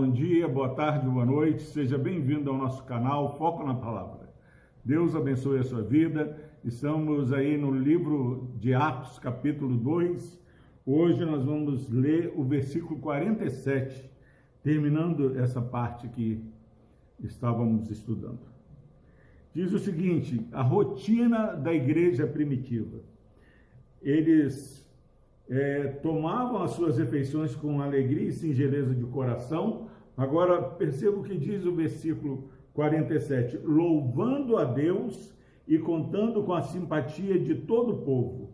bom dia, boa tarde, boa noite. Seja bem-vindo ao nosso canal Foco na Palavra. Deus abençoe a sua vida. Estamos aí no livro de Atos, capítulo 2. Hoje nós vamos ler o versículo 47, terminando essa parte que estávamos estudando. Diz o seguinte: a rotina da igreja primitiva. Eles é, tomavam as suas refeições com alegria e singeleza de coração. Agora, perceba o que diz o versículo 47: louvando a Deus e contando com a simpatia de todo o povo.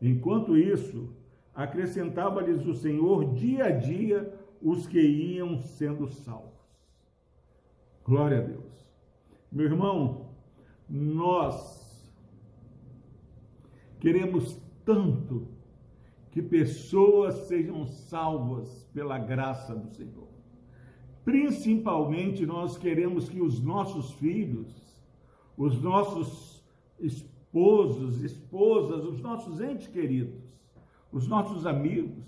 Enquanto isso, acrescentava-lhes o Senhor dia a dia os que iam sendo salvos. Glória a Deus. Meu irmão, nós queremos tanto que pessoas sejam salvas pela graça do Senhor. Principalmente nós queremos que os nossos filhos, os nossos esposos, esposas, os nossos entes queridos, os nossos amigos,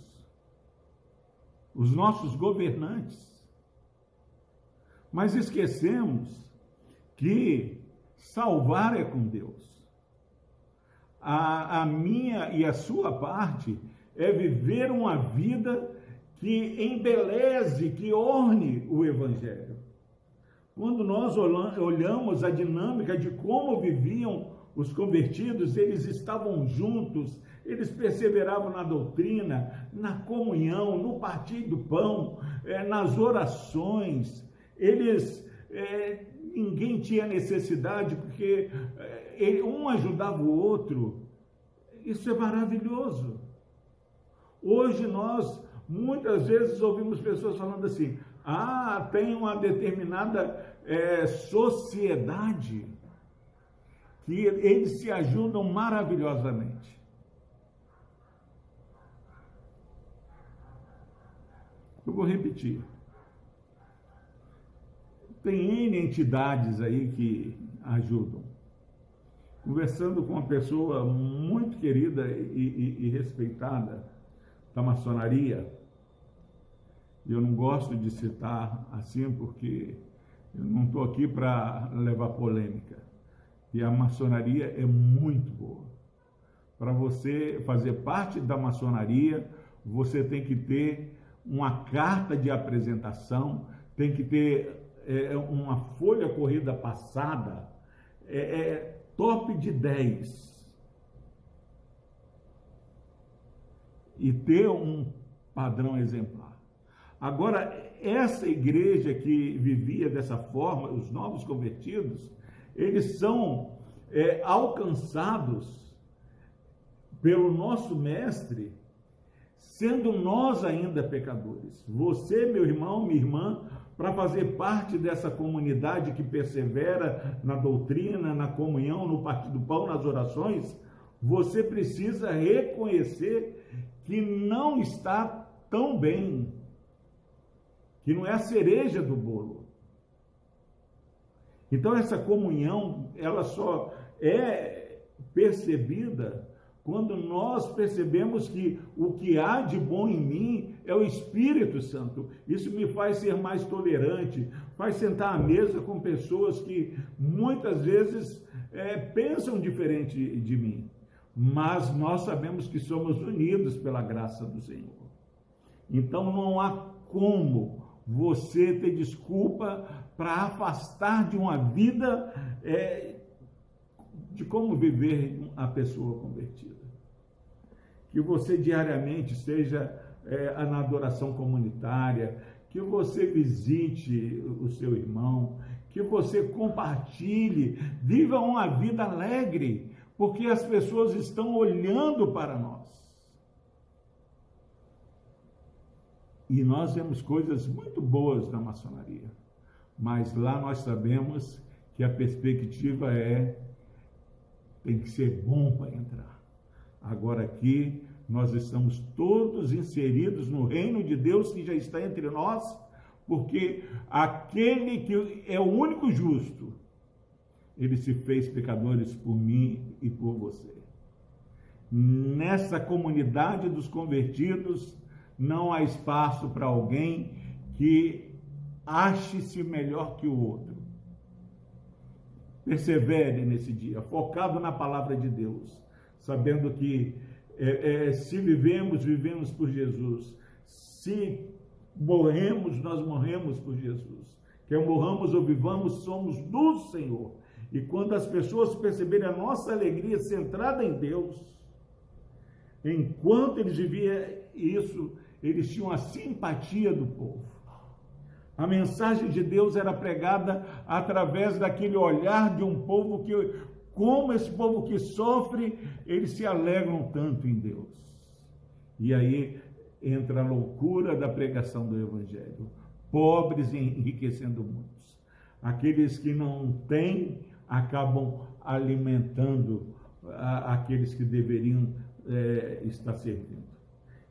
os nossos governantes. Mas esquecemos que salvar é com Deus. A, a minha e a sua parte é viver uma vida que embeleze, que orne o Evangelho. Quando nós olhamos a dinâmica de como viviam os convertidos, eles estavam juntos, eles perseveravam na doutrina, na comunhão, no partir do pão, é, nas orações, eles. É, ninguém tinha necessidade, porque é, um ajudava o outro. Isso é maravilhoso. Hoje nós muitas vezes ouvimos pessoas falando assim: ah, tem uma determinada é, sociedade que eles se ajudam maravilhosamente. Eu vou repetir. Tem N entidades aí que ajudam. Conversando com uma pessoa muito querida e, e, e respeitada, da maçonaria. Eu não gosto de citar assim porque eu não estou aqui para levar polêmica. E a maçonaria é muito boa. Para você fazer parte da maçonaria, você tem que ter uma carta de apresentação, tem que ter é, uma folha corrida passada, é, é top de 10 e ter um padrão exemplar. Agora, essa igreja que vivia dessa forma, os novos convertidos, eles são é, alcançados pelo nosso Mestre, sendo nós ainda pecadores. Você, meu irmão, minha irmã, para fazer parte dessa comunidade que persevera na doutrina, na comunhão, no partir do pão, nas orações, você precisa reconhecer que não está tão bem, que não é a cereja do bolo. Então essa comunhão, ela só é percebida quando nós percebemos que o que há de bom em mim é o Espírito Santo. Isso me faz ser mais tolerante, faz sentar à mesa com pessoas que muitas vezes é, pensam diferente de mim mas nós sabemos que somos unidos pela graça do Senhor. Então não há como você ter desculpa para afastar de uma vida é, de como viver a pessoa convertida. Que você diariamente seja é, na adoração comunitária, que você visite o seu irmão, que você compartilhe, viva uma vida alegre, porque as pessoas estão olhando para nós. E nós vemos coisas muito boas na maçonaria, mas lá nós sabemos que a perspectiva é tem que ser bom para entrar. Agora aqui nós estamos todos inseridos no reino de Deus que já está entre nós, porque aquele que é o único justo, ele se fez pecadores por mim e por você. Nessa comunidade dos convertidos, não há espaço para alguém que ache-se melhor que o outro. Persevere nesse dia, focado na palavra de Deus, sabendo que é, é, se vivemos, vivemos por Jesus. Se morremos, nós morremos por Jesus. Quer morramos ou vivamos, somos do Senhor. E quando as pessoas perceberem a nossa alegria centrada em Deus, enquanto eles viviam isso, eles tinham a simpatia do povo. A mensagem de Deus era pregada através daquele olhar de um povo que, como esse povo que sofre, eles se alegram tanto em Deus. E aí entra a loucura da pregação do Evangelho. Pobres enriquecendo muitos. Aqueles que não têm acabam alimentando aqueles que deveriam é, estar servindo.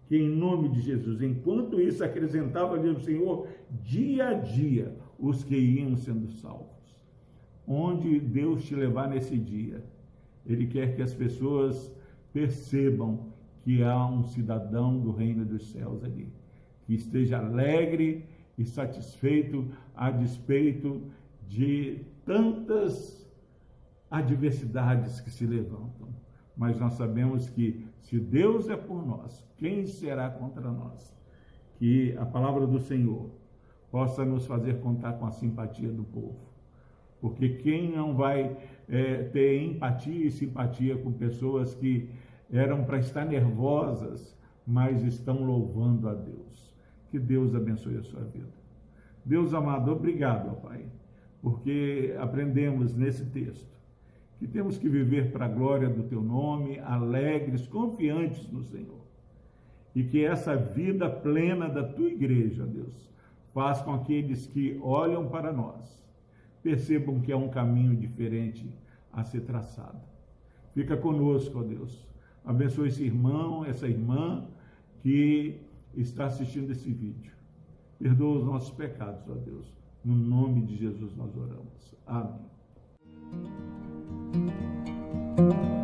Que em nome de Jesus, enquanto isso acrescentava-lhe o Senhor dia a dia os que iam sendo salvos. Onde Deus te levar nesse dia, Ele quer que as pessoas percebam que há um cidadão do reino dos céus ali, que esteja alegre e satisfeito a despeito de tantas adversidades que se levantam. Mas nós sabemos que se Deus é por nós, quem será contra nós? Que a palavra do Senhor possa nos fazer contar com a simpatia do povo. Porque quem não vai é, ter empatia e simpatia com pessoas que eram para estar nervosas, mas estão louvando a Deus. Que Deus abençoe a sua vida. Deus amado, obrigado, Pai, porque aprendemos nesse texto que temos que viver para a glória do teu nome, alegres, confiantes no Senhor. E que essa vida plena da tua igreja, Deus, faz com aqueles que olham para nós percebam que é um caminho diferente a ser traçado. Fica conosco, ó Deus. Abençoe esse irmão, essa irmã que está assistindo esse vídeo. Perdoa os nossos pecados, ó Deus. No nome de Jesus nós oramos. Amém. Thank you.